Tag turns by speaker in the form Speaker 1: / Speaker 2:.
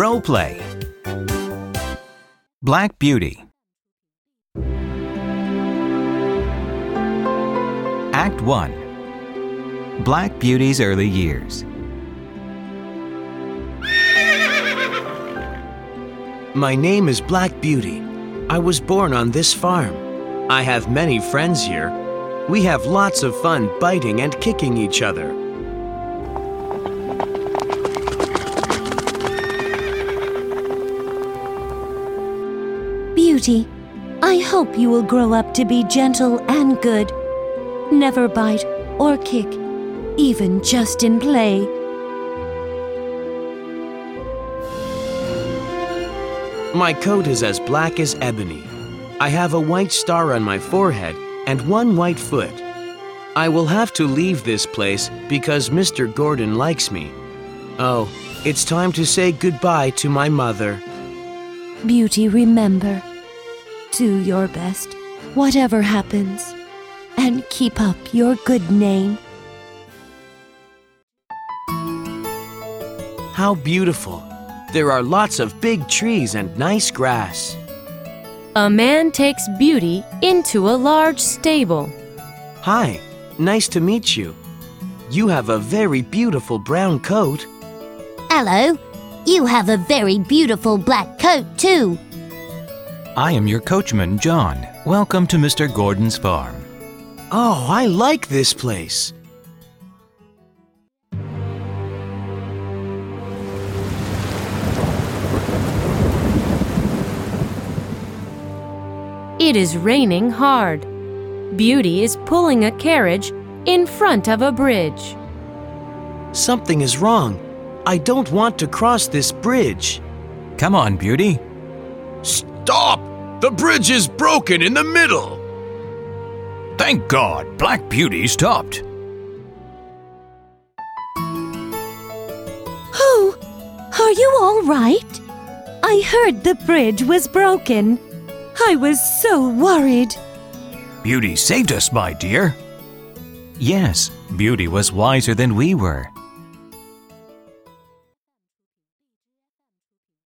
Speaker 1: Role play. Black Beauty. Act 1 Black Beauty's early years.
Speaker 2: My name is Black Beauty. I was born on this farm. I have many friends here. We have lots of fun biting and kicking each other.
Speaker 3: Beauty, I hope you will grow up to be gentle and good. Never bite or kick, even just in play.
Speaker 2: My coat is as black as ebony. I have a white star on my forehead and one white foot. I will have to leave this place because Mr. Gordon likes me. Oh, it's time to say goodbye to my mother.
Speaker 3: Beauty, remember. Do your best, whatever happens, and keep up your good name.
Speaker 2: How beautiful! There are lots of big trees and nice grass.
Speaker 4: A man takes Beauty into a large stable.
Speaker 2: Hi, nice to meet you. You have a very beautiful brown coat.
Speaker 5: Hello. You have a very beautiful black coat, too.
Speaker 1: I am your coachman, John. Welcome to Mr. Gordon's farm.
Speaker 2: Oh, I like this place.
Speaker 4: It is raining hard. Beauty is pulling a carriage in front of a bridge.
Speaker 2: Something is wrong. I don't want to cross this bridge.
Speaker 1: Come on, Beauty.
Speaker 6: Stop! The bridge is broken in the middle!
Speaker 1: Thank God, Black Beauty stopped.
Speaker 3: Oh, are you all right? I heard the bridge was broken. I was so worried.
Speaker 1: Beauty saved us, my dear. Yes, Beauty was wiser than we were.